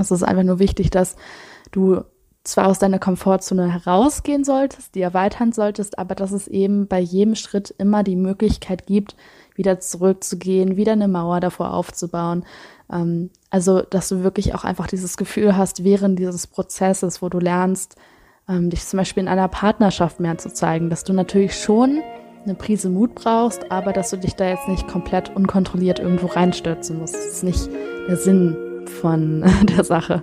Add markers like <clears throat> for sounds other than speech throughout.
Es ist einfach nur wichtig, dass du zwar aus deiner Komfortzone herausgehen solltest, die erweitern solltest, aber dass es eben bei jedem Schritt immer die Möglichkeit gibt, wieder zurückzugehen, wieder eine Mauer davor aufzubauen. Ähm, also, dass du wirklich auch einfach dieses Gefühl hast, während dieses Prozesses, wo du lernst, ähm, dich zum Beispiel in einer Partnerschaft mehr zu zeigen, dass du natürlich schon eine Prise Mut brauchst, aber dass du dich da jetzt nicht komplett unkontrolliert irgendwo reinstürzen musst. Das ist nicht der Sinn von <laughs> der Sache.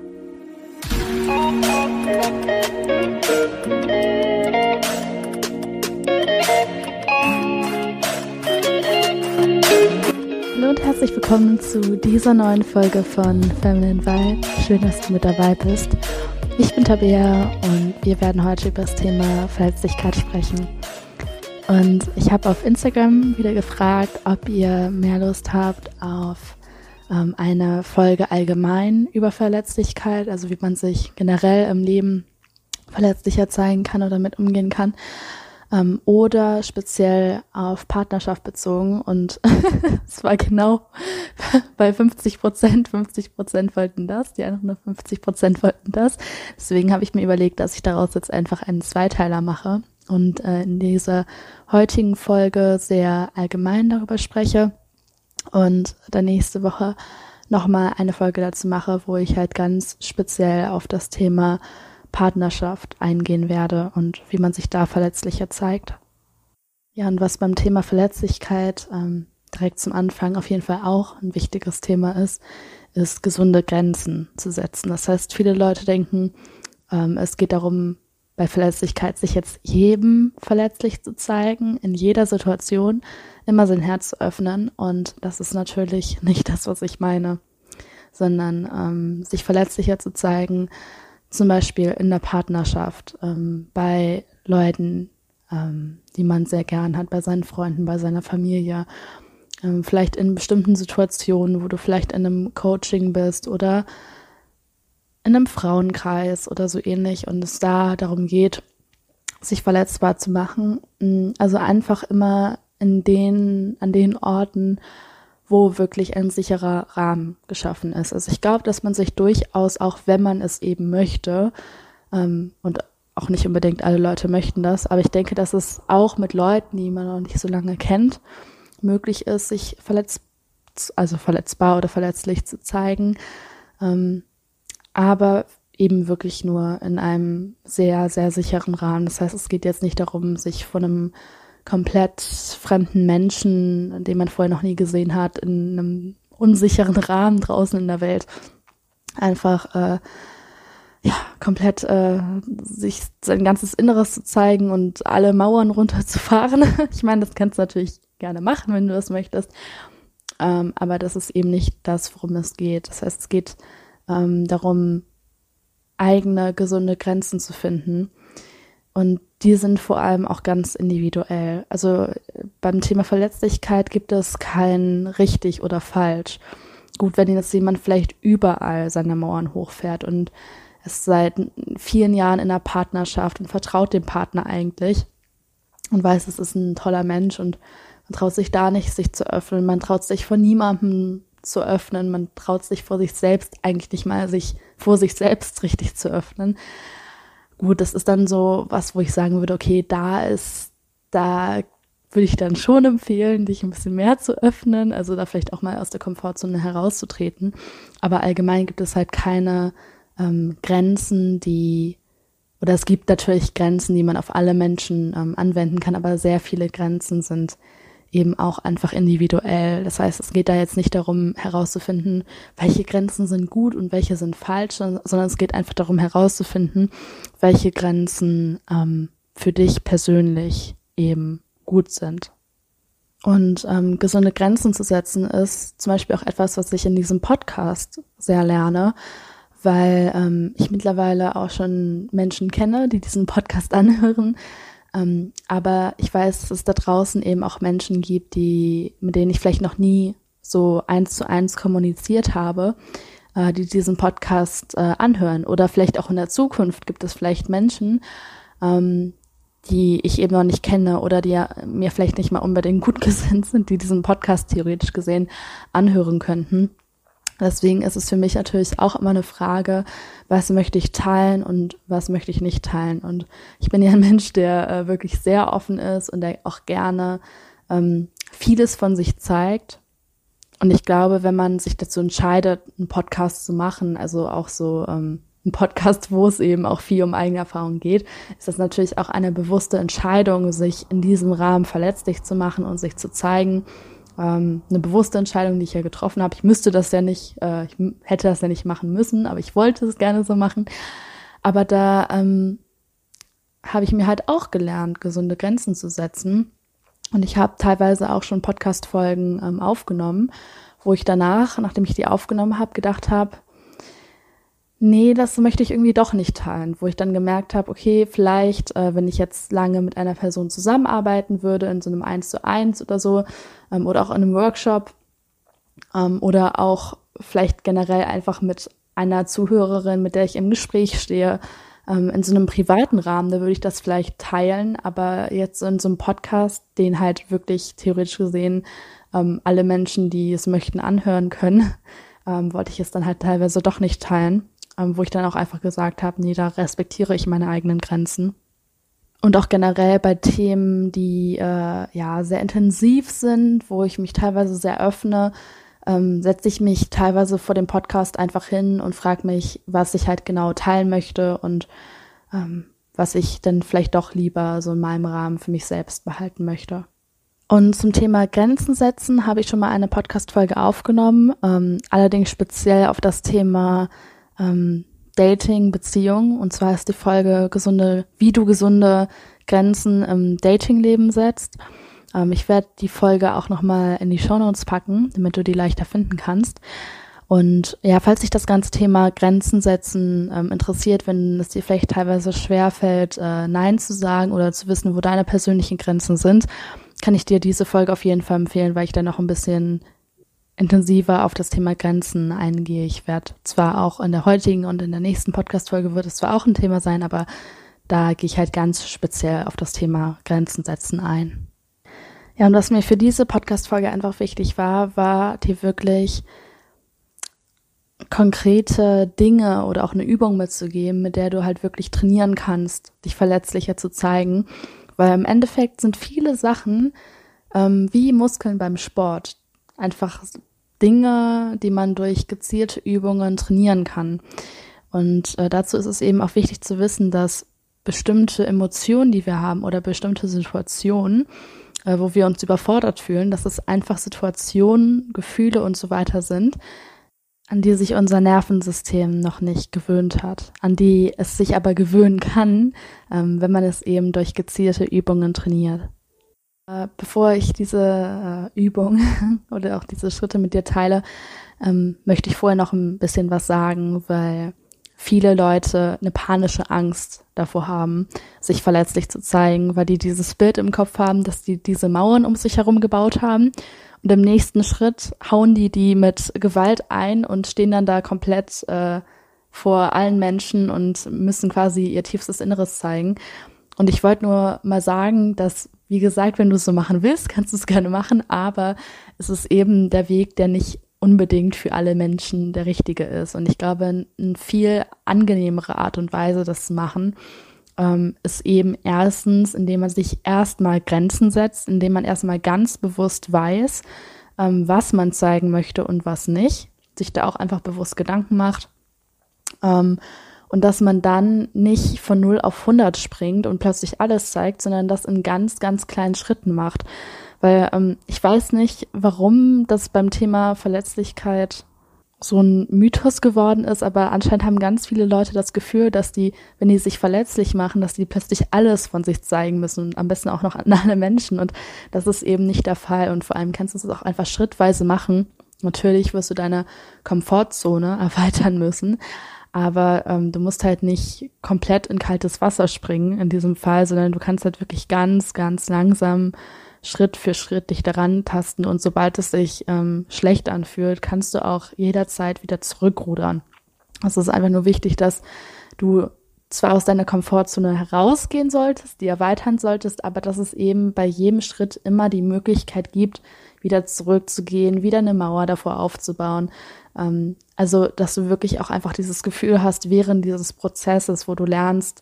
Hallo und herzlich willkommen zu dieser neuen Folge von Feminine Vibe. Schön, dass du mit dabei bist. Ich bin Tabea und wir werden heute über das Thema Verletzlichkeit sprechen. Und ich habe auf Instagram wieder gefragt, ob ihr mehr Lust habt auf ähm, eine Folge allgemein über Verletzlichkeit, also wie man sich generell im Leben verletzlicher zeigen kann oder damit umgehen kann ähm, oder speziell auf Partnerschaft bezogen. Und <laughs> es war genau bei 50 Prozent. 50 Prozent wollten das, die anderen nur 50 Prozent wollten das. Deswegen habe ich mir überlegt, dass ich daraus jetzt einfach einen Zweiteiler mache und äh, in dieser heutigen Folge sehr allgemein darüber spreche und dann nächste Woche nochmal eine Folge dazu mache, wo ich halt ganz speziell auf das Thema Partnerschaft eingehen werde und wie man sich da verletzlicher zeigt. Ja, und was beim Thema Verletzlichkeit ähm, direkt zum Anfang auf jeden Fall auch ein wichtiges Thema ist, ist gesunde Grenzen zu setzen. Das heißt, viele Leute denken, ähm, es geht darum, bei Verletzlichkeit sich jetzt jedem verletzlich zu zeigen, in jeder Situation immer sein Herz zu öffnen. Und das ist natürlich <laughs> nicht das, was ich meine, sondern ähm, sich verletzlicher zu zeigen, zum Beispiel in der Partnerschaft, ähm, bei Leuten, ähm, die man sehr gern hat, bei seinen Freunden, bei seiner Familie, ähm, vielleicht in bestimmten Situationen, wo du vielleicht in einem Coaching bist oder in einem Frauenkreis oder so ähnlich und es da darum geht, sich verletzbar zu machen. Mm, also einfach immer in den, an den Orten, wo wirklich ein sicherer Rahmen geschaffen ist. Also ich glaube, dass man sich durchaus, auch wenn man es eben möchte, ähm, und auch nicht unbedingt alle Leute möchten das, aber ich denke, dass es auch mit Leuten, die man noch nicht so lange kennt, möglich ist, sich verletzt, also verletzbar oder verletzlich zu zeigen, ähm, aber eben wirklich nur in einem sehr, sehr sicheren Rahmen. Das heißt, es geht jetzt nicht darum, sich von einem komplett fremden Menschen, den man vorher noch nie gesehen hat, in einem unsicheren Rahmen draußen in der Welt einfach äh, ja komplett äh, sich sein ganzes Inneres zu zeigen und alle Mauern runterzufahren. <laughs> ich meine, das kannst du natürlich gerne machen, wenn du das möchtest. Ähm, aber das ist eben nicht das, worum es geht. Das heißt, es geht ähm, darum, eigene gesunde Grenzen zu finden und die sind vor allem auch ganz individuell. Also beim Thema Verletzlichkeit gibt es kein richtig oder falsch. Gut, wenn jetzt jemand vielleicht überall seine Mauern hochfährt und ist seit vielen Jahren in einer Partnerschaft und vertraut dem Partner eigentlich und weiß, es ist ein toller Mensch und man traut sich da nicht, sich zu öffnen. Man traut sich vor niemandem zu öffnen. Man traut sich vor sich selbst eigentlich nicht mal, sich vor sich selbst richtig zu öffnen gut, das ist dann so was, wo ich sagen würde, okay, da ist, da würde ich dann schon empfehlen, dich ein bisschen mehr zu öffnen, also da vielleicht auch mal aus der Komfortzone herauszutreten. Aber allgemein gibt es halt keine ähm, Grenzen, die, oder es gibt natürlich Grenzen, die man auf alle Menschen ähm, anwenden kann, aber sehr viele Grenzen sind eben auch einfach individuell. Das heißt, es geht da jetzt nicht darum herauszufinden, welche Grenzen sind gut und welche sind falsch, sondern es geht einfach darum herauszufinden, welche Grenzen ähm, für dich persönlich eben gut sind. Und ähm, gesunde Grenzen zu setzen ist zum Beispiel auch etwas, was ich in diesem Podcast sehr lerne, weil ähm, ich mittlerweile auch schon Menschen kenne, die diesen Podcast <laughs> anhören, ähm, aber ich weiß, dass es da draußen eben auch Menschen gibt, die, mit denen ich vielleicht noch nie so eins zu eins kommuniziert habe, äh, die diesen Podcast äh, anhören. Oder vielleicht auch in der Zukunft gibt es vielleicht Menschen, ähm, die ich eben noch nicht kenne oder die ja mir vielleicht nicht mal unbedingt gut <laughs> gesinnt sind, die diesen Podcast theoretisch gesehen anhören könnten. Deswegen ist es für mich natürlich auch immer eine Frage, was möchte ich teilen und was möchte ich nicht teilen. Und ich bin ja ein <laughs> Mensch, der äh, wirklich sehr offen ist und der auch gerne ähm, vieles von sich zeigt. Und ich glaube, wenn man sich dazu entscheidet, einen Podcast zu machen, also auch so ähm, ein Podcast, wo es eben auch viel um eigene Erfahrung geht, ist das natürlich auch eine bewusste Entscheidung, sich in diesem Rahmen verletzlich zu machen und sich zu zeigen ähm, eine bewusste Entscheidung, die ich ja getroffen habe. Ich müsste das ja nicht, äh, ich hätte das ja nicht machen müssen, aber ich wollte es gerne so machen. Aber da ähm, habe ich mir halt auch gelernt, gesunde Grenzen zu setzen. Und ich habe teilweise auch schon Podcast-Folgen ähm, aufgenommen, wo ich danach, nachdem ich die aufgenommen habe, gedacht habe, nee, das möchte ich irgendwie doch nicht teilen, wo ich dann gemerkt habe, okay, vielleicht, äh, wenn ich jetzt lange mit einer Person zusammenarbeiten würde, in so einem Eins zu eins oder so, ähm, oder auch in einem Workshop, ähm, oder auch vielleicht generell einfach mit einer Zuhörerin, mit der ich im Gespräch stehe, ähm, in so einem privaten Rahmen, da würde ich das vielleicht teilen, aber jetzt in so einem Podcast, den halt wirklich theoretisch gesehen ähm, alle Menschen, die es möchten, anhören können, <laughs> ähm, wollte ich es dann halt teilweise doch nicht teilen ähm, wo ich dann auch einfach gesagt habe, nee, da respektiere ich meine eigenen Grenzen. Und auch generell bei Themen, die äh, ja sehr intensiv sind, wo ich mich teilweise sehr öffne, ähm, setze ich mich teilweise vor dem Podcast einfach hin und frage mich, was ich halt genau teilen möchte und ähm, was ich dann vielleicht doch lieber so in meinem Rahmen für mich selbst behalten möchte. Und zum Thema Grenzen setzen habe ich schon mal eine Podcast-Folge aufgenommen, ähm, allerdings speziell auf das Thema ähm, Dating, Beziehung. Und zwar ist die Folge gesunde, wie du gesunde Grenzen im Datingleben setzt. Ähm, ich werde die Folge auch nochmal in die Shownotes packen, damit du die leichter finden kannst. Und ja, falls sich das ganze Thema Grenzen setzen ähm, interessiert, wenn es dir vielleicht teilweise schwer fällt, äh, Nein zu sagen oder zu wissen, wo deine persönlichen Grenzen sind, kann ich dir diese Folge auf jeden Fall empfehlen, weil ich da noch ein bisschen intensiver auf das Thema Grenzen eingehe. Ich werde zwar auch in der heutigen und in der nächsten Podcast-Folge wird es zwar auch ein Thema sein, aber da gehe ich halt ganz speziell auf das Thema Grenzen setzen ein. Ja, und was mir für diese Podcast-Folge einfach wichtig war, war dir wirklich konkrete Dinge oder auch eine Übung mitzugeben, mit der du halt wirklich trainieren kannst, dich verletzlicher zu zeigen. Weil im Endeffekt sind viele Sachen ähm, wie Muskeln beim Sport einfach Dinge, die man durch gezielte Übungen trainieren kann. Und äh, dazu ist es eben auch wichtig zu wissen, dass bestimmte Emotionen, die wir haben oder bestimmte Situationen, äh, wo wir uns überfordert fühlen, dass es einfach Situationen, Gefühle und so weiter sind, an die sich unser Nervensystem noch nicht gewöhnt hat, an die es sich aber gewöhnen kann, ähm, wenn man es eben durch gezielte Übungen trainiert. Äh, bevor ich diese äh, Übung <laughs> oder auch diese Schritte mit dir teile, ähm, möchte ich vorher noch ein bisschen was sagen, weil viele Leute eine panische Angst davor haben, sich verletzlich zu zeigen, weil die dieses Bild im Kopf haben, dass die diese Mauern um sich herum gebaut haben. Und im nächsten Schritt hauen die die mit Gewalt ein und stehen dann da komplett äh, vor allen Menschen und müssen quasi ihr tiefstes Inneres zeigen. Und ich wollte nur mal sagen, dass wie gesagt, wenn du es so machen willst, kannst du es gerne machen, aber es ist eben der Weg, der nicht unbedingt für alle Menschen der richtige ist. Und ich glaube, eine viel angenehmere Art und Weise, das zu machen, ähm, ist eben erstens, indem man sich erstmal Grenzen setzt, indem man erstmal ganz bewusst weiß, ähm, was man zeigen möchte und was nicht, sich da auch einfach bewusst Gedanken macht. Ähm, und dass man dann nicht von 0 auf 100 springt und plötzlich alles zeigt, sondern das in ganz, ganz kleinen Schritten macht. Weil ähm, ich weiß nicht, warum das beim Thema Verletzlichkeit so ein Mythos geworden ist, aber anscheinend haben ganz viele Leute das Gefühl, dass die, wenn die sich verletzlich machen, dass die plötzlich alles von sich zeigen müssen und am besten auch noch an alle Menschen. Und das ist eben nicht der Fall. Und vor allem kannst du es auch einfach schrittweise machen. Natürlich wirst du deine Komfortzone <laughs> erweitern müssen, aber ähm, du musst halt nicht komplett in kaltes Wasser springen in diesem Fall, sondern du kannst halt wirklich ganz, ganz langsam Schritt für Schritt dich daran tasten und sobald es sich ähm, schlecht anfühlt, kannst du auch jederzeit wieder zurückrudern. Es ist einfach nur wichtig, dass du zwar aus deiner Komfortzone herausgehen solltest, die erweitern solltest, aber dass es eben bei jedem Schritt immer die Möglichkeit gibt, wieder zurückzugehen, wieder eine Mauer davor aufzubauen. Ähm, also, dass du wirklich auch einfach dieses Gefühl hast, während dieses Prozesses, wo du lernst,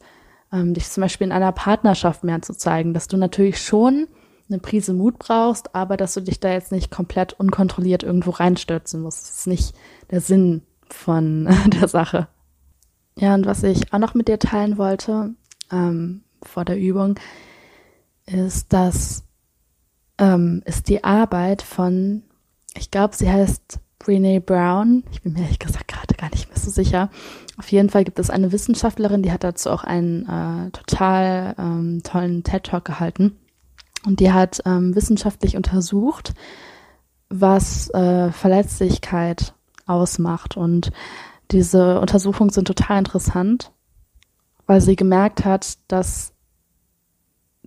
ähm, dich zum Beispiel in einer Partnerschaft mehr zu zeigen, dass du natürlich schon eine Prise Mut brauchst, aber dass du dich da jetzt nicht komplett unkontrolliert irgendwo reinstürzen musst. Das ist nicht der Sinn von <laughs> der Sache. Ja, und was ich auch noch mit dir teilen wollte ähm, vor der Übung, ist, dass ähm, ist die Arbeit von, ich glaube, sie heißt Brene Brown. Ich bin mir ehrlich gesagt gerade gar nicht mehr so sicher. Auf jeden Fall gibt es eine Wissenschaftlerin, die hat dazu auch einen äh, total ähm, tollen TED-Talk gehalten. Und die hat ähm, wissenschaftlich untersucht, was äh, Verletzlichkeit ausmacht. Und diese Untersuchungen sind total interessant, weil sie gemerkt hat, dass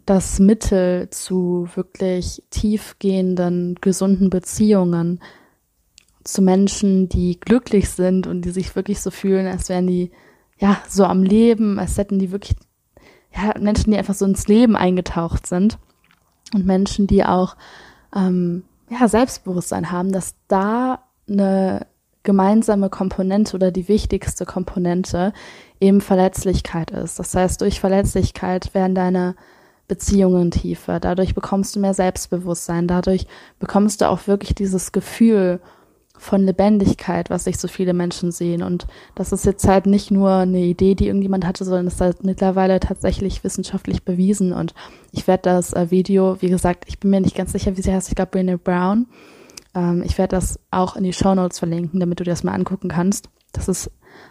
das Mittel zu wirklich tiefgehenden, gesunden Beziehungen zu Menschen, die glücklich sind und die sich wirklich so fühlen, als wären die ja so am Leben, als hätten die wirklich ja, Menschen, die einfach so ins Leben eingetaucht sind. Und Menschen, die auch ähm, ja, Selbstbewusstsein haben, dass da eine gemeinsame Komponente oder die wichtigste Komponente eben Verletzlichkeit ist. Das heißt, durch Verletzlichkeit werden deine Beziehungen tiefer, dadurch bekommst du mehr Selbstbewusstsein, dadurch bekommst du auch wirklich dieses Gefühl von Lebendigkeit, was sich so viele Menschen sehen. Und das ist jetzt halt nicht nur eine Idee, die irgendjemand hatte, sondern ist halt mittlerweile tatsächlich wissenschaftlich bewiesen. Und ich werde das äh, Video, wie gesagt, ich bin mir nicht ganz sicher, wie sie heißt, ich glaube Brené Brown, ähm, ich werde das auch in die Show Notes verlinken, damit du dir das mal angucken kannst. Das ist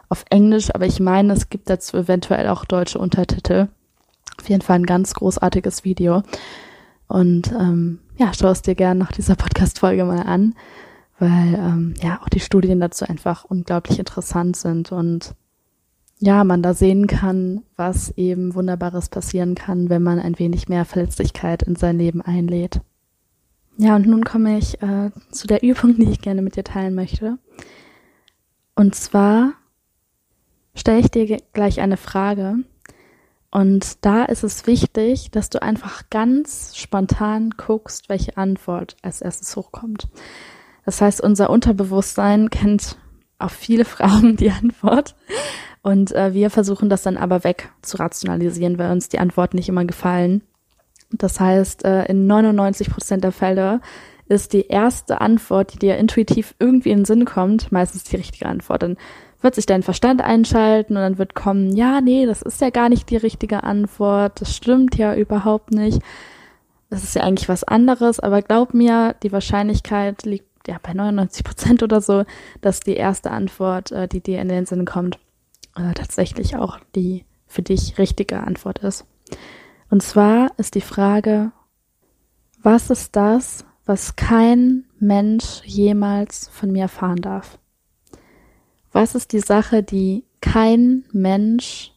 auf Englisch, aber ich meine, es gibt dazu eventuell auch deutsche Untertitel. Auf jeden Fall ein ganz großartiges Video. Und ähm, ja, schau es dir gerne nach dieser Podcast-Folge mal an, weil ähm, ja auch die Studien dazu einfach unglaublich interessant sind und ja, man da sehen kann, was eben Wunderbares passieren kann, wenn man ein wenig mehr Verletzlichkeit in sein Leben einlädt. Ja, und nun komme ich äh, zu der Übung, die ich gerne mit dir teilen möchte. Und zwar stelle ich dir gleich eine Frage. Und da ist es wichtig, dass du einfach ganz spontan guckst, welche Antwort als erstes hochkommt. Das heißt, unser Unterbewusstsein kennt auf viele <laughs> Fragen die Antwort. Und äh, wir versuchen das dann aber weg zu rationalisieren, weil uns die Antworten nicht immer gefallen. Das heißt, äh, in 99 Prozent der Fälle ist die erste Antwort, die dir intuitiv irgendwie in den Sinn kommt, meistens die richtige Antwort. Dann wird sich dein Verstand einschalten und dann wird kommen, ja, nee, das ist ja gar nicht die richtige Antwort, das stimmt ja überhaupt nicht. Das ist ja eigentlich was anderes, aber glaub mir, die Wahrscheinlichkeit liegt ja bei 99 Prozent oder so, dass die erste Antwort, äh, die dir in den Sinn kommt, äh, tatsächlich auch die für dich richtige Antwort ist. Und zwar ist die Frage, was ist das, was kein Mensch jemals von mir erfahren darf? Was ist die Sache, die kein Mensch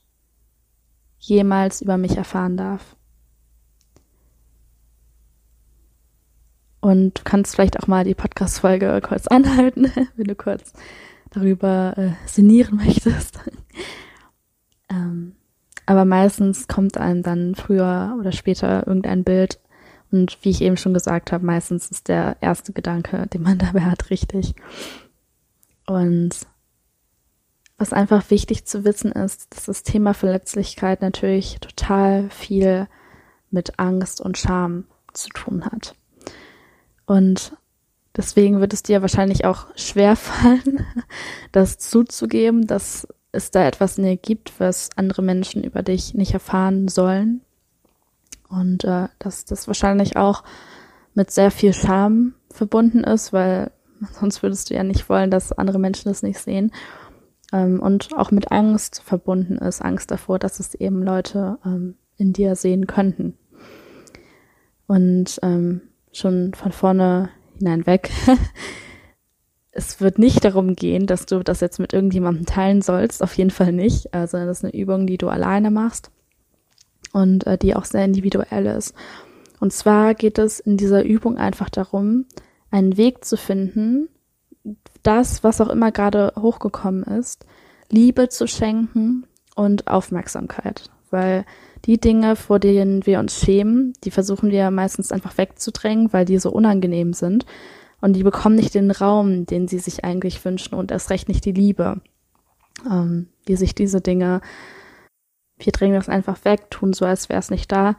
jemals über mich erfahren darf? Und du kannst vielleicht auch mal die Podcast-Folge kurz <laughs> anhalten, wenn du kurz darüber äh, sinnieren möchtest. <laughs> ähm, aber meistens kommt einem dann früher oder später irgendein Bild. Und wie ich eben schon gesagt habe, meistens ist der erste Gedanke, den man <laughs> dabei hat, richtig. Und was einfach wichtig zu wissen ist, dass das Thema Verletzlichkeit natürlich total viel mit Angst und Scham zu tun hat. Und deswegen wird es dir wahrscheinlich auch schwer fallen, <laughs> das zuzugeben, dass es da etwas in dir gibt, was andere Menschen über dich nicht erfahren sollen. Und äh, dass das wahrscheinlich auch mit sehr viel Scham verbunden ist, weil <laughs> sonst würdest du ja nicht wollen, dass andere Menschen das nicht sehen. Ähm, und auch mit Angst verbunden ist, Angst davor, dass es eben Leute ähm, in dir sehen könnten. Und ähm, schon von vorne hineinweg <laughs> es wird nicht darum gehen, dass du das jetzt mit irgendjemandem teilen sollst, auf jeden Fall nicht, also das ist eine Übung, die du alleine machst und äh, die auch sehr individuell ist. Und zwar geht es in dieser Übung einfach darum, einen Weg zu finden, das, was auch immer gerade hochgekommen ist, Liebe zu schenken und Aufmerksamkeit, weil die Dinge, vor denen wir uns schämen, die versuchen wir meistens einfach wegzudrängen, weil die so unangenehm sind und die bekommen nicht den Raum, den sie sich eigentlich wünschen und erst recht nicht die Liebe, ähm, die sich diese Dinge, wir drängen das einfach weg, tun so, als wäre es nicht da.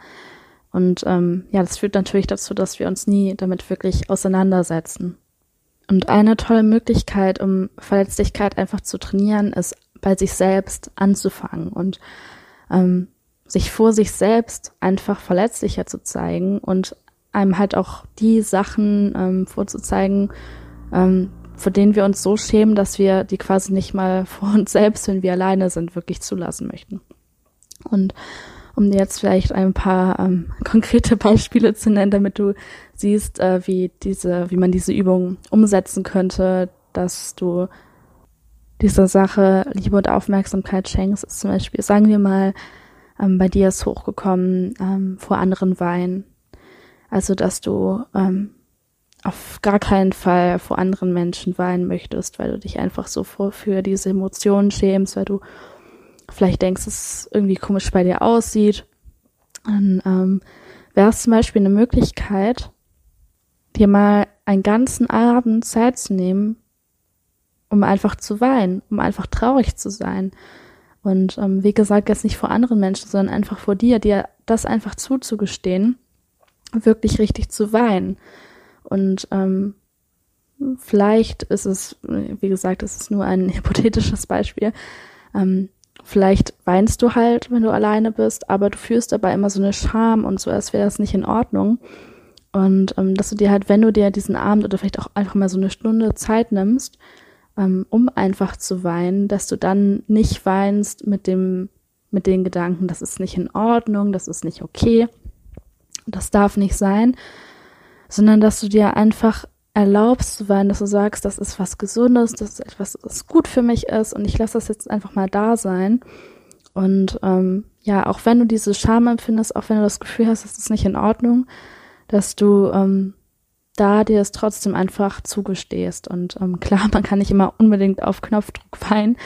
Und ähm, ja, das führt natürlich dazu, dass wir uns nie damit wirklich auseinandersetzen. Und eine tolle Möglichkeit, um Verletzlichkeit einfach zu trainieren, ist bei sich selbst anzufangen und ähm, sich vor sich selbst einfach verletzlicher zu zeigen und einem halt auch die Sachen ähm, vorzuzeigen, ähm, vor denen wir uns so schämen, dass wir die quasi nicht mal <laughs> vor uns selbst, wenn wir alleine sind, wirklich zulassen möchten. Und um dir jetzt vielleicht ein paar ähm, <laughs> konkrete Beispiele zu nennen, damit du siehst, äh, wie diese, wie man diese Übung umsetzen könnte, dass du dieser Sache Liebe und Aufmerksamkeit schenkst, ist zum Beispiel, sagen wir mal, ähm, bei dir ist hochgekommen ähm, vor anderen Wein. Also, dass du ähm, auf gar keinen Fall vor anderen Menschen weinen möchtest, weil du dich einfach so vor für diese Emotionen schämst, weil du vielleicht denkst, dass es irgendwie komisch bei dir aussieht. Dann ähm, wäre es zum Beispiel eine Möglichkeit, dir mal einen ganzen Abend Zeit zu nehmen, um einfach zu weinen, um einfach traurig zu sein. Und ähm, wie gesagt, jetzt nicht vor anderen Menschen, sondern einfach vor dir, dir das einfach zuzugestehen, wirklich richtig zu weinen. Und ähm, vielleicht ist es, wie gesagt, es ist nur ein <laughs> hypothetisches Beispiel. Ähm, vielleicht weinst du halt, wenn du alleine bist, aber du fühlst dabei immer so eine Scham und so, als wäre das nicht in Ordnung. Und ähm, dass du dir halt, wenn du dir diesen Abend oder vielleicht auch einfach mal so eine Stunde Zeit nimmst, um einfach zu weinen, dass du dann nicht weinst mit dem, mit den Gedanken, das ist nicht in Ordnung, das ist nicht okay, das darf nicht sein, sondern dass du dir einfach erlaubst zu weinen, dass du sagst, das ist was Gesundes, das ist etwas, was gut für mich ist und ich lasse das jetzt einfach mal da sein. Und ähm, ja, auch wenn du diese Scham empfindest, auch wenn du das Gefühl hast, das ist nicht in Ordnung, dass du ähm, da dir es trotzdem einfach zugestehst. Und ähm, <laughs> klar, man kann nicht immer unbedingt auf Knopfdruck weinen,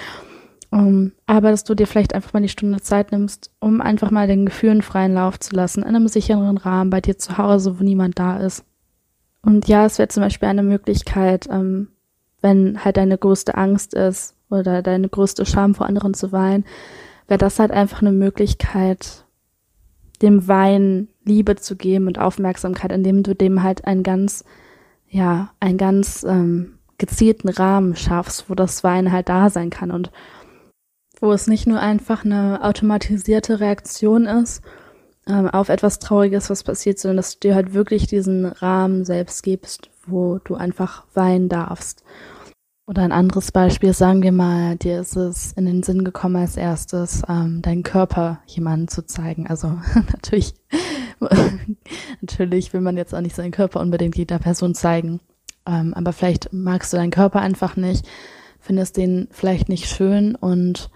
um, aber dass du dir vielleicht einfach mal die Stunde Zeit nimmst, um einfach mal den Gefühlen freien Lauf zu lassen, in einem sicheren Rahmen bei dir zu Hause, wo niemand da ist. Und ja, es wäre zum Beispiel eine Möglichkeit, ähm, wenn halt deine größte Angst ist oder deine größte Scham vor anderen zu weinen, wäre das halt einfach eine Möglichkeit, dem Wein Liebe zu geben und Aufmerksamkeit, indem du dem halt einen ganz, ja, einen ganz ähm, gezielten Rahmen schaffst, wo das Wein halt da sein kann und wo es nicht nur einfach eine automatisierte Reaktion ist ähm, auf etwas Trauriges, was passiert, sondern dass du dir halt wirklich diesen Rahmen selbst gibst, wo du einfach weinen darfst. Oder ein anderes Beispiel, sagen wir mal, dir ist es in den Sinn gekommen, als erstes ähm, deinen Körper jemandem zu zeigen. Also <laughs> natürlich, <laughs> natürlich will man jetzt auch nicht seinen Körper unbedingt jeder Person zeigen. Ähm, aber vielleicht magst du deinen Körper einfach nicht, findest den vielleicht nicht schön und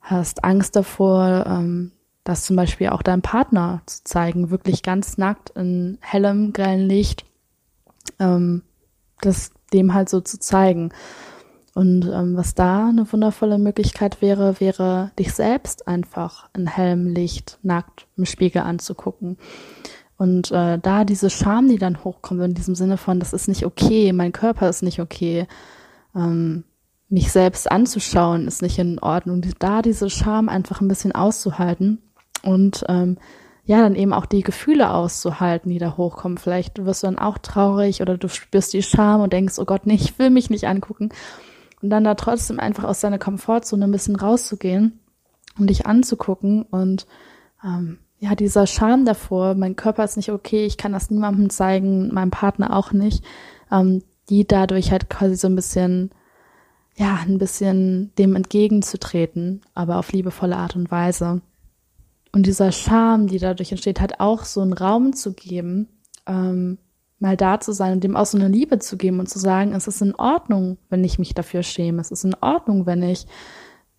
hast Angst davor, ähm, das zum Beispiel auch deinem Partner zu zeigen, wirklich ganz nackt in hellem, grellen Licht. Ähm, das dem halt so zu zeigen. Und ähm, was da eine wundervolle Möglichkeit wäre, wäre dich selbst einfach in hellem Licht nackt im Spiegel anzugucken. Und äh, da diese Scham, die dann hochkommt, in diesem Sinne von, das ist nicht okay, mein Körper ist nicht okay, ähm, mich selbst anzuschauen ist nicht in Ordnung, da diese Scham einfach ein bisschen auszuhalten und ähm, ja, dann eben auch die Gefühle auszuhalten, die da hochkommen. Vielleicht wirst du dann auch traurig oder du spürst die Scham und denkst, oh Gott, nee, ich will mich nicht angucken. Und dann da trotzdem einfach aus deiner Komfortzone ein bisschen rauszugehen und dich anzugucken und ähm, ja, dieser Scham davor, mein Körper ist nicht okay, ich kann das niemandem zeigen, meinem Partner auch nicht, ähm, die dadurch halt quasi so ein bisschen, ja, ein bisschen dem entgegenzutreten, aber auf liebevolle Art und Weise. Und dieser Charme, die dadurch entsteht, hat auch so einen Raum zu geben, ähm, mal da zu sein und dem auch so eine Liebe zu geben und zu sagen, es ist in Ordnung, wenn ich mich dafür schäme. Es ist in Ordnung, wenn ich,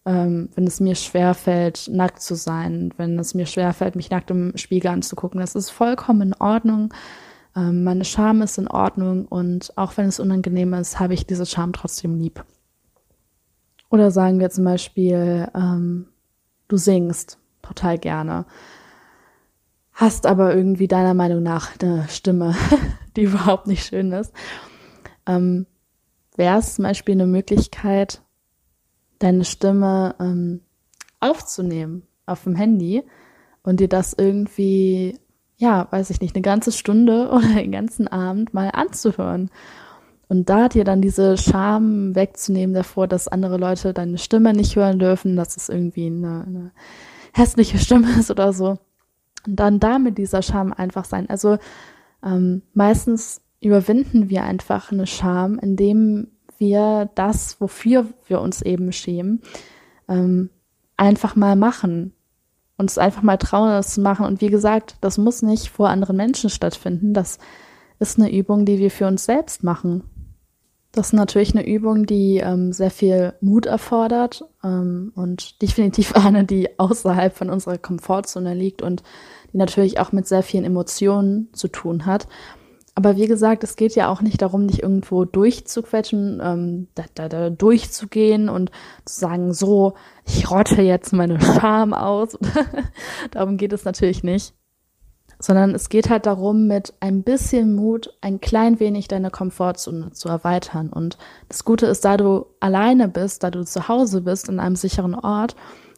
ähm, wenn es mir schwerfällt, nackt zu sein, wenn es mir schwerfällt, mich nackt im Spiegel anzugucken. Das ist vollkommen in Ordnung. Ähm, meine Scham ist in Ordnung und auch wenn es unangenehm ist, habe ich diese Scham trotzdem lieb. Oder sagen wir zum Beispiel, ähm, du singst total gerne, hast aber irgendwie deiner Meinung nach eine Stimme, <laughs> die überhaupt nicht schön ist, ähm, wäre es zum Beispiel eine Möglichkeit, deine Stimme ähm, aufzunehmen auf dem Handy und dir das irgendwie, ja, weiß ich nicht, eine ganze Stunde <laughs> oder den ganzen Abend mal anzuhören. Und da dir dann diese Scham wegzunehmen davor, dass andere Leute deine Stimme nicht hören dürfen, dass es irgendwie eine, eine hässliche Stimme <laughs> ist oder so. Und dann da mit dieser Scham einfach sein. Also ähm, meistens überwinden wir einfach eine Scham, indem wir das, wofür wir uns eben schämen, ähm, einfach mal machen. Uns einfach mal trauen, das zu machen. Und wie gesagt, das muss nicht vor anderen Menschen stattfinden. Das ist eine Übung, die wir für uns selbst machen. Das ist natürlich eine Übung, die ähm, sehr viel Mut erfordert ähm, und definitiv <laughs> eine, die außerhalb von unserer Komfortzone liegt und die natürlich auch mit sehr vielen Emotionen zu tun hat. Aber wie gesagt, es geht ja auch nicht darum, dich irgendwo durchzuquetschen, ähm, da, da, da durchzugehen und zu sagen, so, ich rotte jetzt meine Scham aus. <laughs> darum geht es natürlich nicht. Sondern es geht halt darum, mit ein bisschen Mut ein klein wenig deine Komfortzone zu erweitern. Und das Gute ist, da du alleine bist, da du zu Hause bist, in einem sicheren Ort,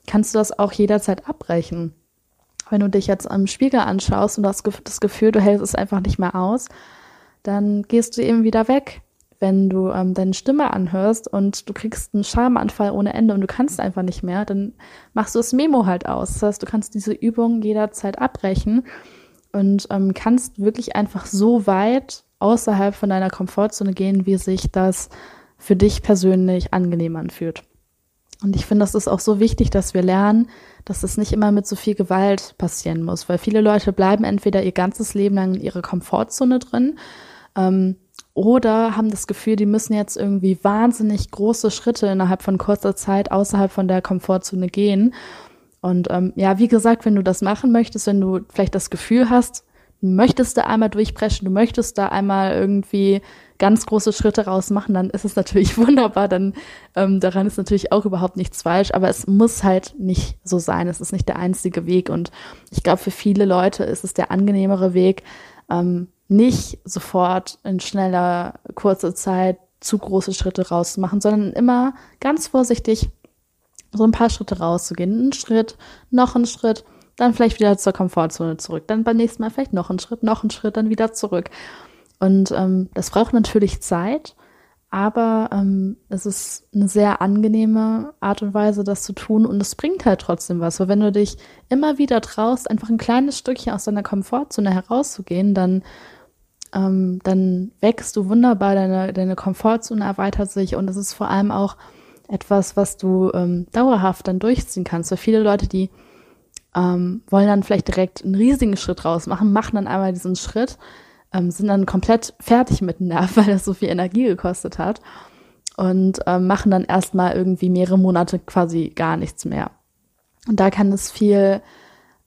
kannst du das auch jederzeit abbrechen wenn du dich jetzt am Spiegel anschaust und du hast das Gefühl, du hältst es einfach nicht mehr aus, dann gehst du eben wieder weg. Wenn du ähm, deine Stimme anhörst und du kriegst einen Schamanfall ohne Ende und du kannst einfach nicht mehr, dann machst du das Memo halt aus. Das heißt, du kannst diese Übung jederzeit abbrechen und ähm, kannst wirklich einfach so weit außerhalb von deiner Komfortzone gehen, wie sich das für dich persönlich angenehm anfühlt. Und ich finde, das ist auch so wichtig, dass wir lernen, dass es nicht immer mit so viel Gewalt passieren muss, weil viele Leute bleiben entweder ihr ganzes Leben lang in ihrer Komfortzone drin ähm, oder haben das Gefühl, die müssen jetzt irgendwie wahnsinnig große Schritte innerhalb von kurzer Zeit außerhalb von der Komfortzone gehen. Und ähm, ja, wie gesagt, wenn du das machen möchtest, wenn du vielleicht das Gefühl hast, du möchtest da einmal durchbrechen, du möchtest da einmal irgendwie ganz große Schritte rausmachen, dann ist es natürlich <laughs> wunderbar. Dann ähm, daran ist natürlich auch überhaupt nichts falsch, aber es muss halt nicht so sein. Es ist nicht der einzige Weg. Und ich glaube, für viele Leute ist es der angenehmere Weg, ähm, nicht sofort in schneller, kurzer Zeit zu große Schritte rauszumachen, sondern immer ganz vorsichtig so ein paar Schritte rauszugehen. Ein Schritt, noch ein Schritt, dann vielleicht wieder zur Komfortzone zurück. Dann beim nächsten Mal vielleicht noch ein Schritt, noch ein Schritt, dann wieder zurück. Und ähm, das braucht natürlich Zeit, aber ähm, es ist eine sehr angenehme Art und Weise, das zu tun und es bringt halt trotzdem was. Weil wenn du dich immer wieder traust, einfach ein kleines Stückchen aus deiner Komfortzone herauszugehen, dann ähm, dann wächst du wunderbar, deine, deine Komfortzone erweitert sich und es ist vor allem auch etwas, was du ähm, dauerhaft dann durchziehen kannst. Weil viele Leute, die ähm, wollen dann vielleicht direkt einen riesigen Schritt rausmachen, machen dann einmal diesen Schritt, ähm, sind dann komplett fertig mit dem Nerv, <laughs> weil das so viel Energie gekostet hat und ähm, machen dann erstmal irgendwie mehrere Monate quasi gar nichts mehr. Und da kann es viel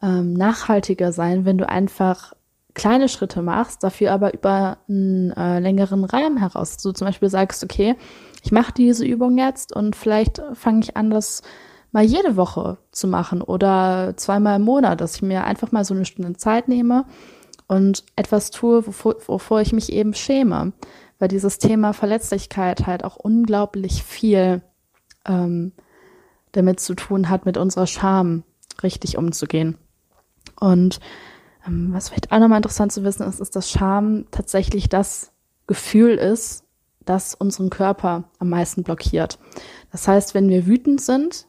ähm, nachhaltiger sein, wenn du einfach kleine Schritte machst, dafür aber über einen äh, längeren Rahmen heraus. Du zum Beispiel sagst, okay, ich mache diese Übung jetzt und vielleicht fange ich an, das mal jede Woche zu machen oder zweimal im Monat, dass ich mir einfach mal so eine Stunde Zeit nehme und etwas tue, wovor, wovor ich mich eben schäme. Weil dieses Thema Verletzlichkeit halt auch unglaublich viel ähm, damit zu tun hat, mit unserer Scham richtig umzugehen. Und ähm, was vielleicht auch nochmal interessant zu wissen ist, ist, dass Scham tatsächlich das Gefühl ist, das unseren Körper am meisten blockiert. Das heißt, wenn wir wütend sind,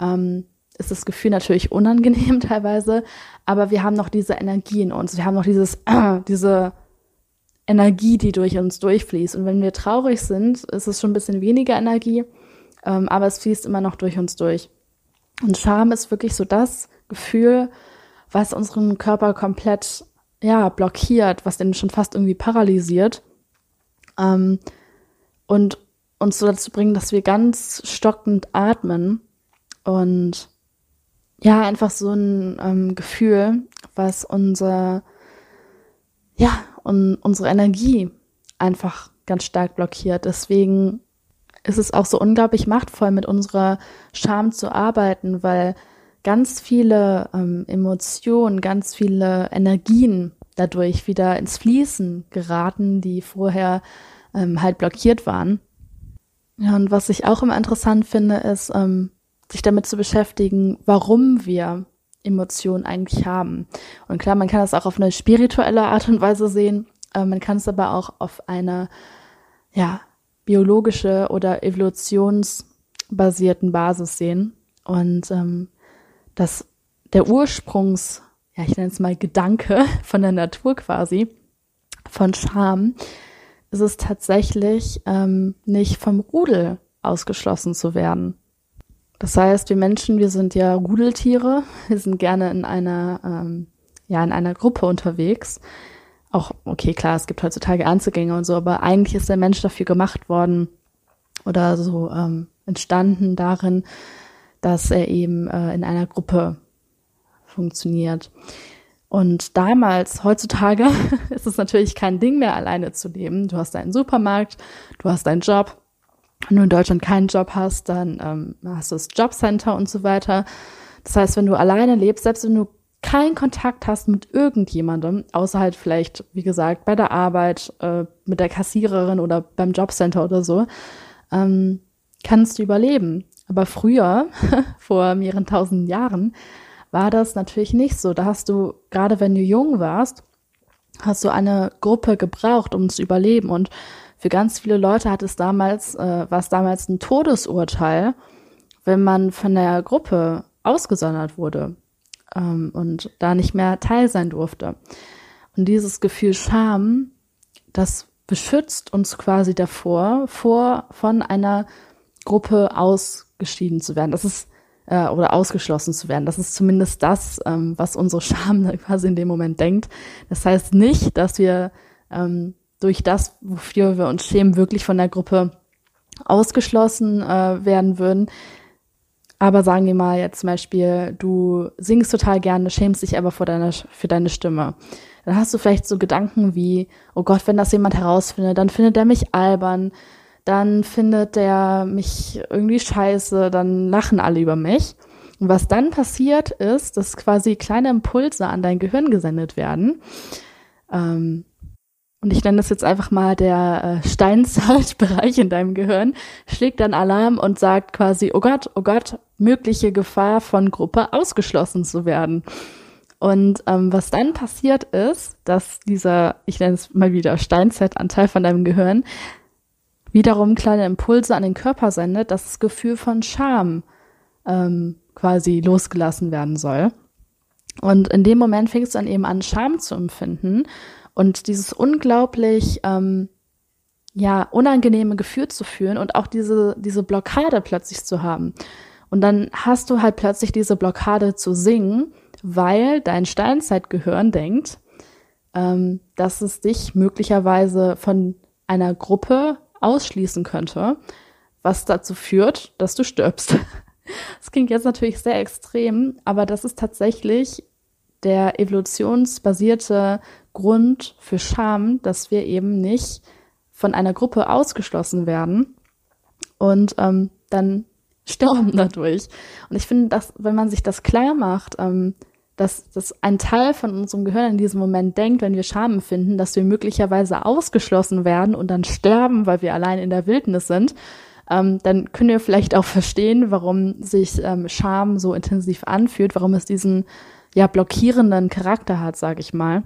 ähm, ist das Gefühl natürlich unangenehm <laughs> teilweise, aber wir haben noch diese Energie in uns. Wir haben noch dieses, äh, <clears throat> diese Energie, die durch uns durchfließt. Und wenn wir traurig sind, ist es schon ein bisschen weniger Energie, ähm, aber es fließt immer noch durch uns durch. Und Scham ist wirklich so das Gefühl, was unseren Körper komplett ja blockiert, was den schon fast irgendwie paralysiert ähm, und uns so dazu bringen, dass wir ganz stockend atmen und ja, einfach so ein ähm, Gefühl, was unser, ja, und unsere Energie einfach ganz stark blockiert. Deswegen ist es auch so unglaublich machtvoll, mit unserer Scham zu arbeiten, weil ganz viele ähm, Emotionen, ganz viele Energien dadurch wieder ins Fließen geraten, die vorher ähm, halt blockiert waren. Ja, und was ich auch immer interessant finde, ist, ähm, sich damit zu beschäftigen, warum wir Emotionen eigentlich haben. Und klar, man kann das auch auf eine spirituelle Art und Weise sehen, äh, man kann es aber auch auf eine, ja, biologische oder evolutionsbasierten Basis sehen. Und ähm, dass der Ursprungs, ja, ich nenne es mal Gedanke <laughs> von der Natur quasi, von Scham, ist es tatsächlich ähm, nicht vom Rudel ausgeschlossen zu werden. Das heißt, wir Menschen, wir sind ja Rudeltiere, wir sind gerne in einer, ähm, ja, in einer Gruppe unterwegs. Auch, okay, klar, es gibt heutzutage Einzelgänge und so, aber eigentlich ist der Mensch dafür gemacht worden oder so ähm, entstanden darin, dass er eben äh, in einer Gruppe funktioniert. Und damals, heutzutage, <laughs> ist es natürlich kein Ding mehr, alleine zu leben. Du hast deinen Supermarkt, du hast deinen Job. Wenn du in Deutschland keinen Job hast, dann ähm, hast du das Jobcenter und so weiter. Das heißt, wenn du alleine lebst, selbst wenn du keinen Kontakt hast mit irgendjemandem, außer halt vielleicht, wie gesagt, bei der Arbeit, äh, mit der Kassiererin oder beim Jobcenter oder so, ähm, kannst du überleben. Aber früher, <laughs> vor mehreren tausend Jahren, war das natürlich nicht so. Da hast du, gerade wenn du jung warst, hast du eine Gruppe gebraucht, um zu überleben. Und für ganz viele Leute hat es damals, äh, war es damals ein Todesurteil, wenn man von der Gruppe ausgesondert wurde ähm, und da nicht mehr Teil sein durfte. Und dieses Gefühl Scham, das beschützt uns quasi davor, vor von einer Gruppe ausgeschieden zu werden. Das ist äh, oder ausgeschlossen zu werden. Das ist zumindest das, ähm, was unsere Scham <laughs> quasi in dem Moment denkt. Das heißt nicht, dass wir ähm, durch das, wofür wir uns schämen, wirklich von der Gruppe ausgeschlossen äh, werden würden. Aber sagen wir mal jetzt zum Beispiel, du singst total gerne, schämst dich aber vor deiner, für deine Stimme. Dann hast du vielleicht so Gedanken wie, oh Gott, wenn das jemand herausfindet, dann findet er mich albern, dann findet der mich irgendwie scheiße, dann lachen alle über mich. Und was dann passiert ist, dass quasi kleine Impulse an dein Gehirn gesendet werden. Ähm, und ich nenne das jetzt einfach mal der äh, Steinzeitbereich in deinem Gehirn, schlägt dann Alarm und sagt quasi, oh Gott, oh Gott, mögliche Gefahr von Gruppe ausgeschlossen zu werden. Und ähm, was dann passiert ist, dass dieser, ich nenne es mal wieder Steinzeitanteil von deinem Gehirn, wiederum kleine Impulse an den Körper sendet, dass das Gefühl von Scham ähm, quasi losgelassen werden soll. Und in dem Moment fängst du dann eben an, Scham zu empfinden und dieses unglaublich ähm, ja unangenehme Gefühl zu fühlen und auch diese diese Blockade plötzlich zu haben. Und dann hast du halt plötzlich diese Blockade zu singen, weil dein Steinzeitgehirn denkt, ähm, dass es dich möglicherweise von einer Gruppe ausschließen könnte, was dazu führt, dass du stirbst. <laughs> Das klingt jetzt natürlich sehr extrem, aber das ist tatsächlich der evolutionsbasierte Grund für Scham, dass wir eben nicht von einer Gruppe ausgeschlossen werden und ähm, dann <laughs> sterben dadurch. Und ich finde, dass, wenn man sich das klar macht, ähm, dass, dass ein Teil von unserem Gehirn in diesem Moment denkt, wenn wir Scham empfinden, dass wir möglicherweise ausgeschlossen werden und dann sterben, weil wir allein in der Wildnis sind, ähm, dann können wir vielleicht auch verstehen, warum sich ähm, Scham so intensiv anfühlt, warum es diesen ja blockierenden Charakter hat, sage ich mal.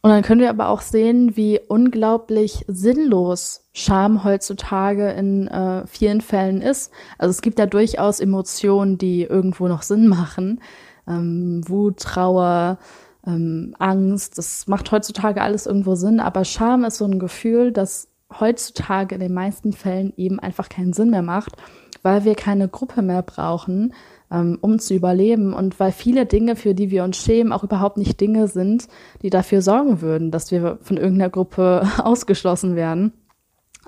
Und dann können wir aber auch sehen, wie unglaublich sinnlos Scham heutzutage in äh, vielen Fällen ist. Also es gibt ja durchaus Emotionen, die irgendwo noch Sinn machen ähm, Wut, Trauer, ähm, Angst. Das macht heutzutage alles irgendwo Sinn, aber Scham ist so ein Gefühl, das heutzutage in den meisten Fällen eben einfach keinen Sinn mehr macht, weil wir keine Gruppe mehr brauchen, ähm, um zu überleben und weil viele Dinge, für die wir uns schämen, auch überhaupt nicht Dinge sind, die dafür sorgen würden, dass wir von irgendeiner Gruppe <laughs> ausgeschlossen werden.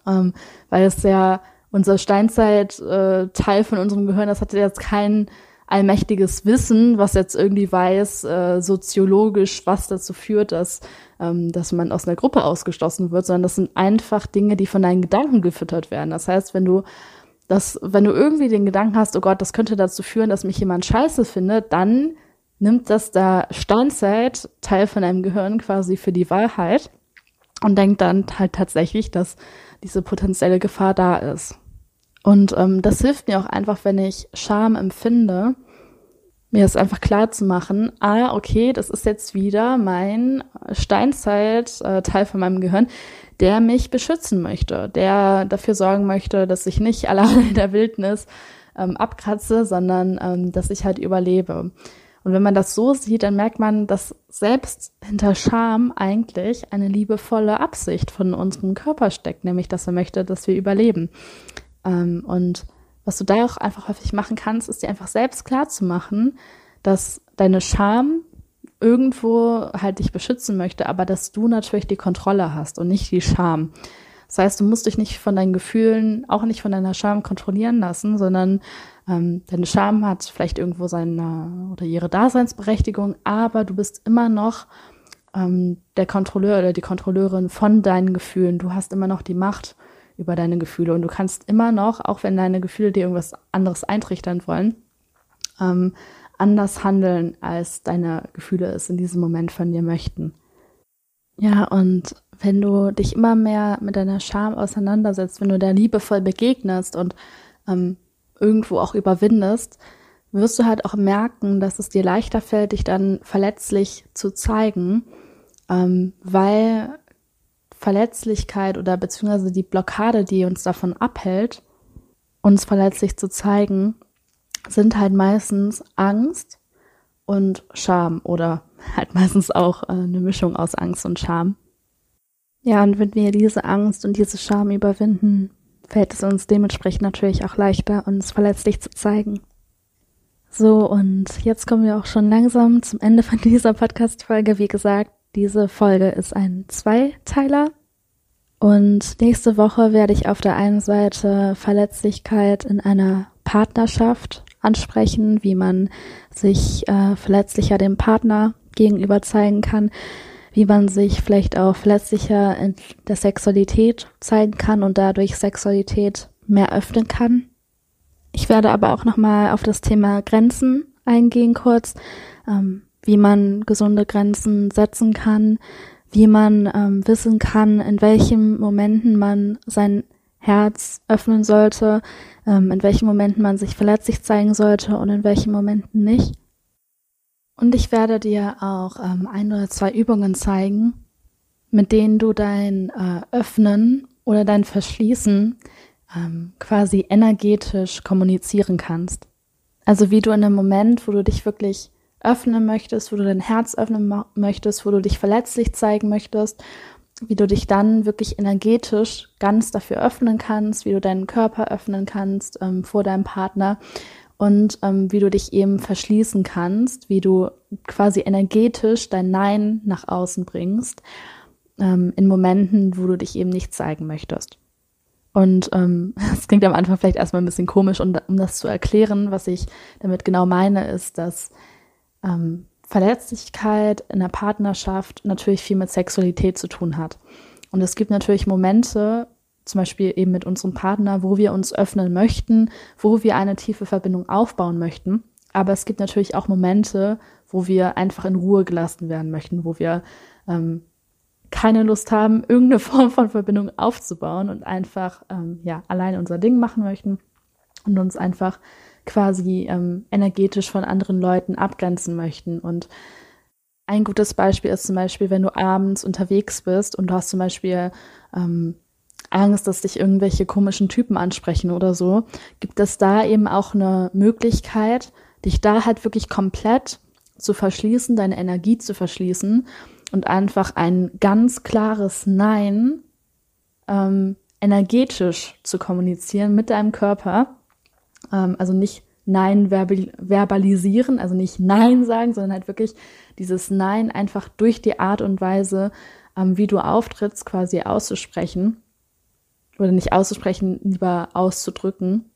Ähm, weil es ja unser Steinzeit-Teil äh, von unserem Gehirn, das hatte jetzt keinen allmächtiges Wissen, was jetzt irgendwie weiß, äh, soziologisch, was dazu führt, dass, ähm, dass man aus einer Gruppe ausgeschlossen wird, sondern das sind einfach Dinge, die von deinen Gedanken gefüttert werden. Das heißt, wenn du dass wenn du irgendwie den Gedanken hast, oh Gott, das könnte dazu führen, dass mich jemand scheiße findet, dann nimmt das der Steinzeit Teil von deinem Gehirn quasi für die Wahrheit und denkt dann halt tatsächlich, dass diese potenzielle Gefahr da ist. Und ähm, das hilft mir auch einfach, wenn ich Scham empfinde, mir das einfach klar zu machen, ah, okay, das ist jetzt wieder mein Steinzeit-Teil äh, von meinem Gehirn, der mich beschützen möchte, der dafür sorgen möchte, dass ich nicht alleine <laughs> in der Wildnis ähm, abkratze, sondern ähm, dass ich halt überlebe. Und wenn man das so sieht, dann merkt man, dass selbst hinter Scham eigentlich eine liebevolle Absicht von unserem Körper steckt, nämlich dass er möchte, dass wir überleben. Ähm, und was du da auch einfach häufig machen kannst, ist dir einfach selbst klar zu machen, dass deine Scham irgendwo halt dich beschützen möchte, aber dass du natürlich die Kontrolle hast und nicht die Scham. Das heißt, du musst dich nicht von deinen Gefühlen, auch nicht von deiner Scham kontrollieren lassen, sondern ähm, deine Scham hat vielleicht irgendwo seine oder ihre Daseinsberechtigung, aber du bist immer noch ähm, der Kontrolleur oder die Kontrolleurin von deinen Gefühlen. Du hast immer noch die Macht über deine Gefühle und du kannst immer noch, auch wenn deine Gefühle dir irgendwas anderes eintrichtern wollen, ähm, anders handeln, als deine Gefühle es in diesem Moment von dir möchten. Ja, und wenn du dich immer mehr mit deiner Scham auseinandersetzt, wenn du der liebevoll begegnest und ähm, irgendwo auch überwindest, wirst du halt auch merken, dass es dir leichter fällt, dich dann verletzlich zu zeigen, ähm, weil Verletzlichkeit oder beziehungsweise die Blockade, die uns davon abhält, uns verletzlich zu zeigen, sind halt meistens Angst und Scham oder halt <laughs> meistens auch äh, eine Mischung aus Angst und Scham. Ja, und wenn wir diese Angst und diese Scham überwinden, fällt es uns dementsprechend natürlich auch leichter, uns verletzlich zu zeigen. So, und jetzt kommen wir auch schon langsam zum Ende von <laughs> dieser Podcast-Folge. Wie gesagt, diese Folge ist ein Zweiteiler. Und nächste Woche werde ich auf der einen Seite Verletzlichkeit in einer Partnerschaft ansprechen, wie man sich äh, verletzlicher dem Partner gegenüber zeigen kann, wie man sich vielleicht auch verletzlicher in der Sexualität zeigen kann und dadurch Sexualität mehr öffnen kann. Ich werde aber auch nochmal auf das Thema Grenzen eingehen kurz, ähm, wie man gesunde Grenzen setzen kann, wie man ähm, wissen kann, in welchen Momenten man sein Herz öffnen sollte, ähm, in welchen Momenten man sich verletzlich zeigen sollte und in welchen Momenten nicht. Und ich werde dir auch ähm, ein oder zwei Übungen zeigen, mit denen du dein äh, Öffnen oder dein Verschließen ähm, quasi energetisch kommunizieren kannst. Also wie du in einem Moment, wo du dich wirklich öffnen möchtest, wo du dein Herz öffnen möchtest, wo du dich verletzlich zeigen möchtest wie du dich dann wirklich energetisch ganz dafür öffnen kannst, wie du deinen Körper öffnen kannst ähm, vor deinem Partner und ähm, wie du dich eben verschließen kannst, wie du quasi energetisch dein Nein nach außen bringst ähm, in Momenten, wo du dich eben nicht zeigen möchtest. Und ähm, <laughs> es klingt am Anfang vielleicht erstmal ein bisschen komisch, und um das zu erklären, was ich damit genau meine, ist, dass ähm, Verletzlichkeit in der Partnerschaft natürlich viel mit Sexualität zu tun hat. Und es gibt natürlich Momente, zum Beispiel eben mit unserem Partner, wo wir uns öffnen möchten, wo wir eine tiefe Verbindung aufbauen möchten. Aber es gibt natürlich auch Momente, wo wir einfach in Ruhe gelassen werden möchten, wo wir ähm, keine Lust haben, <laughs> irgendeine Form von Verbindung aufzubauen und einfach ähm, ja allein unser Ding machen möchten und uns einfach quasi ähm, energetisch von anderen Leuten abgrenzen möchten. Und ein gutes Beispiel ist zum Beispiel, wenn du abends unterwegs bist und du hast zum Beispiel ähm, Angst, dass dich irgendwelche komischen Typen ansprechen oder so, gibt es da eben auch eine Möglichkeit, dich da halt wirklich komplett zu verschließen, deine Energie zu verschließen und einfach ein ganz klares Nein ähm, energetisch zu kommunizieren mit deinem Körper also nicht Nein verbalisieren, also nicht Nein sagen, sondern halt wirklich dieses Nein einfach durch die Art und Weise, ähm, wie du auftrittst, quasi auszusprechen. Oder nicht auszusprechen, lieber auszudrücken.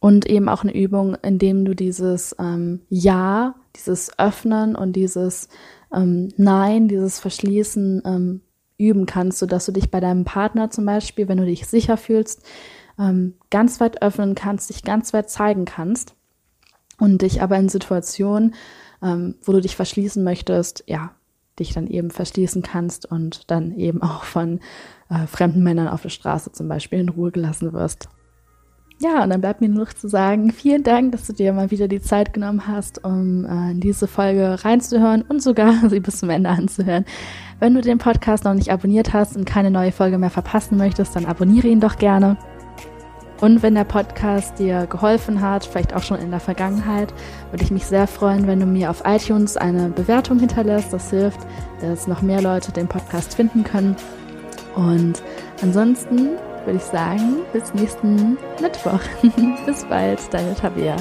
Und eben auch eine Übung, in dem du dieses ähm, Ja, dieses Öffnen und dieses ähm, Nein, dieses Verschließen ähm, üben kannst, sodass du dich bei deinem Partner zum Beispiel, wenn du dich sicher fühlst, ähm, ganz weit öffnen kannst, dich ganz weit zeigen kannst und dich aber in Situationen, ähm, wo du dich verschließen möchtest, ja, dich dann eben verschließen kannst und dann eben auch von äh, fremden Männern auf der Straße zum Beispiel in Ruhe gelassen wirst. Ja, und dann bleibt mir nur noch zu sagen, vielen Dank, dass du dir mal wieder die Zeit genommen hast, um äh, in diese Folge reinzuhören und sogar <laughs> sie bis zum Ende anzuhören. Wenn du den Podcast noch nicht abonniert hast und keine neue Folge mehr verpassen möchtest, dann abonniere ihn doch gerne. Und wenn der Podcast dir geholfen hat, vielleicht auch schon in der Vergangenheit, würde ich mich sehr freuen, wenn du mir auf iTunes eine Bewertung hinterlässt. Das hilft, dass noch mehr Leute den Podcast finden können. Und ansonsten würde ich sagen, bis nächsten Mittwoch. <laughs> bis bald, deine Tabea.